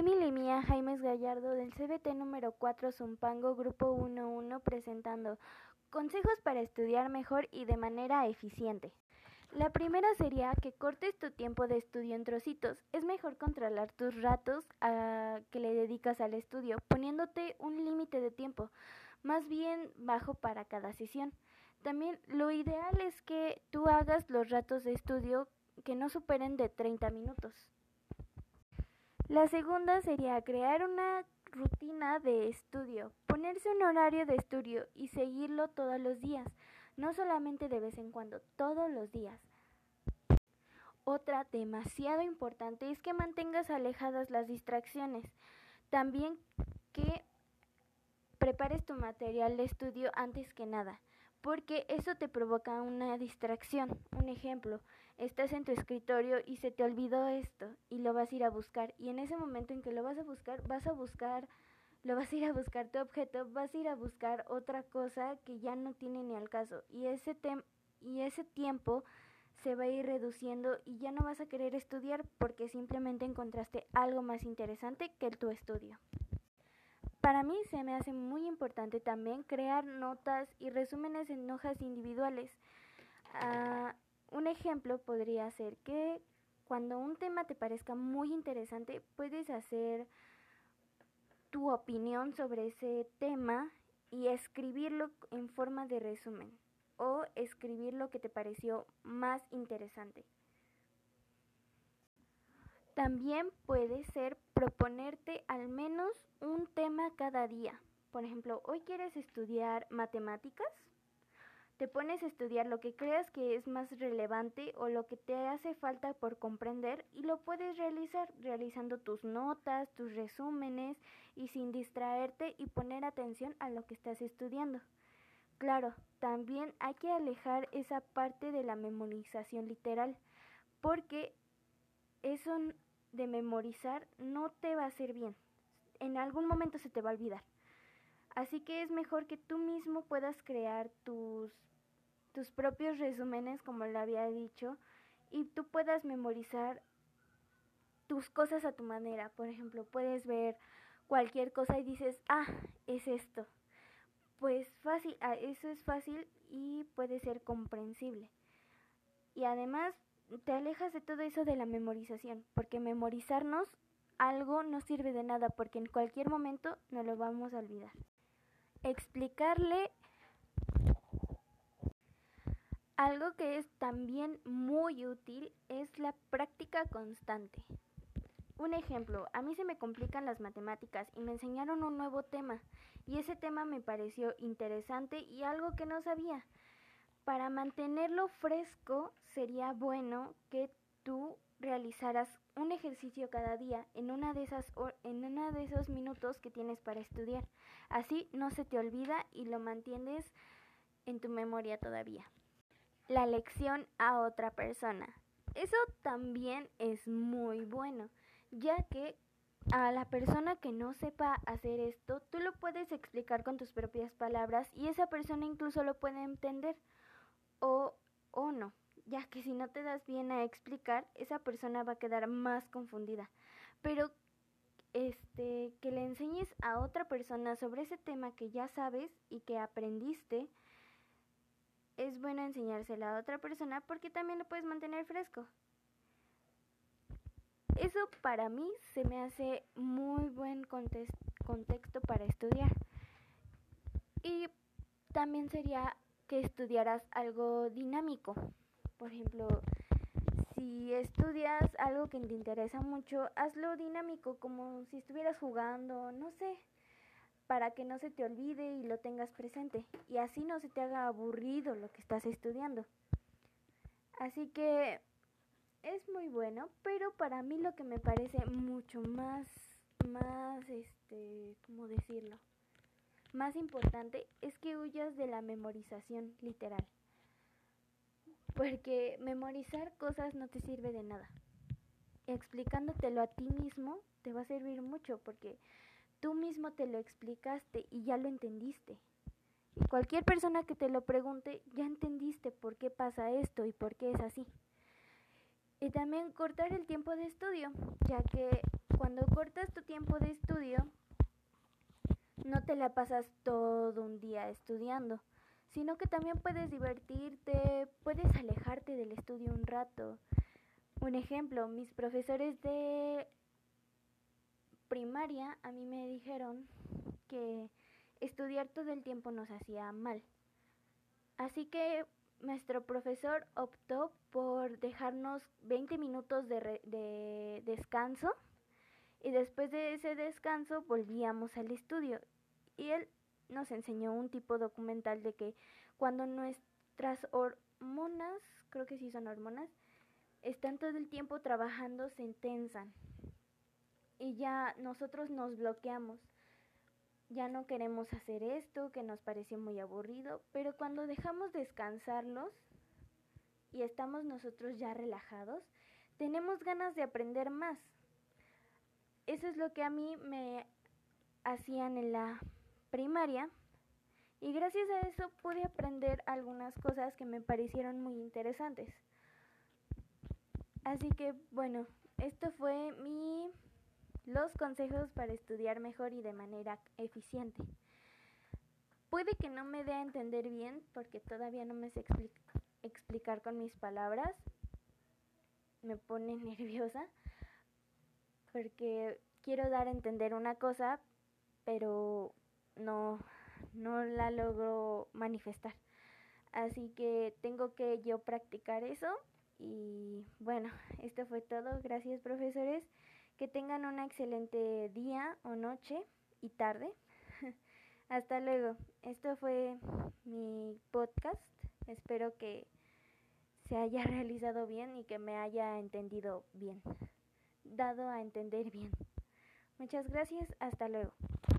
Emily Mía Jaimes Gallardo del CBT número 4 Zumpango Grupo 11 presentando consejos para estudiar mejor y de manera eficiente. La primera sería que cortes tu tiempo de estudio en trocitos. Es mejor controlar tus ratos a que le dedicas al estudio, poniéndote un límite de tiempo, más bien bajo para cada sesión. También lo ideal es que tú hagas los ratos de estudio que no superen de 30 minutos. La segunda sería crear una rutina de estudio, ponerse un horario de estudio y seguirlo todos los días, no solamente de vez en cuando, todos los días. Otra demasiado importante es que mantengas alejadas las distracciones. También que prepares tu material de estudio antes que nada porque eso te provoca una distracción. Un ejemplo, estás en tu escritorio y se te olvidó esto y lo vas a ir a buscar y en ese momento en que lo vas a buscar, vas a buscar, lo vas a ir a buscar tu objeto, vas a ir a buscar otra cosa que ya no tiene ni al caso y ese y ese tiempo se va a ir reduciendo y ya no vas a querer estudiar porque simplemente encontraste algo más interesante que tu estudio. Para mí se me hace muy importante también crear notas y resúmenes en hojas individuales. Uh, un ejemplo podría ser que cuando un tema te parezca muy interesante, puedes hacer tu opinión sobre ese tema y escribirlo en forma de resumen o escribir lo que te pareció más interesante. También puede ser proponerte al menos un tema cada día. Por ejemplo, hoy quieres estudiar matemáticas. Te pones a estudiar lo que creas que es más relevante o lo que te hace falta por comprender y lo puedes realizar realizando tus notas, tus resúmenes y sin distraerte y poner atención a lo que estás estudiando. Claro, también hay que alejar esa parte de la memorización literal porque eso de memorizar no te va a hacer bien. En algún momento se te va a olvidar. Así que es mejor que tú mismo puedas crear tus, tus propios resúmenes, como le había dicho, y tú puedas memorizar tus cosas a tu manera. Por ejemplo, puedes ver cualquier cosa y dices, ah, es esto. Pues fácil, ah, eso es fácil y puede ser comprensible. Y además te alejas de todo eso de la memorización, porque memorizarnos algo no sirve de nada, porque en cualquier momento nos lo vamos a olvidar. Explicarle algo que es también muy útil es la práctica constante. Un ejemplo, a mí se me complican las matemáticas y me enseñaron un nuevo tema y ese tema me pareció interesante y algo que no sabía. Para mantenerlo fresco sería bueno que tú realizaras un ejercicio cada día en una de esas en una de esos minutos que tienes para estudiar. Así no se te olvida y lo mantienes en tu memoria todavía. La lección a otra persona. Eso también es muy bueno, ya que a la persona que no sepa hacer esto, tú lo puedes explicar con tus propias palabras y esa persona incluso lo puede entender o, o no, ya que si no te das bien a explicar, esa persona va a quedar más confundida. Pero este que le enseñes a otra persona sobre ese tema que ya sabes y que aprendiste, es bueno enseñársela a otra persona porque también lo puedes mantener fresco. Eso para mí se me hace muy buen contexto para estudiar. Y también sería que estudiaras algo dinámico. Por ejemplo, si estudias algo que te interesa mucho, hazlo dinámico, como si estuvieras jugando, no sé, para que no se te olvide y lo tengas presente. Y así no se te haga aburrido lo que estás estudiando. Así que es muy bueno, pero para mí lo que me parece mucho más, más, este, ¿cómo decirlo? Más importante es que huyas de la memorización literal. Porque memorizar cosas no te sirve de nada. Explicándotelo a ti mismo te va a servir mucho porque tú mismo te lo explicaste y ya lo entendiste. Y cualquier persona que te lo pregunte, ya entendiste por qué pasa esto y por qué es así. Y también cortar el tiempo de estudio, ya que cuando cortas tu tiempo de estudio, no te la pasas todo un día estudiando, sino que también puedes divertirte, puedes alejarte del estudio un rato. Un ejemplo, mis profesores de primaria a mí me dijeron que estudiar todo el tiempo nos hacía mal. Así que nuestro profesor optó por dejarnos 20 minutos de, de, descanso y después de ese descanso volvíamos al estudio y él nos enseñó un tipo documental de que cuando nuestras hormonas, creo que sí son hormonas, están todo el tiempo trabajando se intensan y ya nosotros nos bloqueamos ya no queremos hacer esto, que nos pareció muy aburrido, pero cuando dejamos descansarlos y estamos nosotros ya relajados, tenemos ganas de aprender más. Eso es lo que a mí me hacían en la primaria y gracias a eso pude aprender algunas cosas que me parecieron muy interesantes. Así que bueno, esto fue mi los consejos para estudiar mejor y de manera eficiente. Puede que no me dé a entender bien porque todavía no me sé explicar con mis palabras. Me pone nerviosa porque quiero dar a entender una cosa, pero no, no la logro manifestar. Así que tengo que yo practicar eso. Y bueno, esto fue todo. Gracias profesores. Que tengan un excelente día o noche y tarde. Hasta luego. Esto fue mi podcast. Espero que se haya realizado bien y que me haya entendido bien. Dado a entender bien. Muchas gracias. Hasta luego.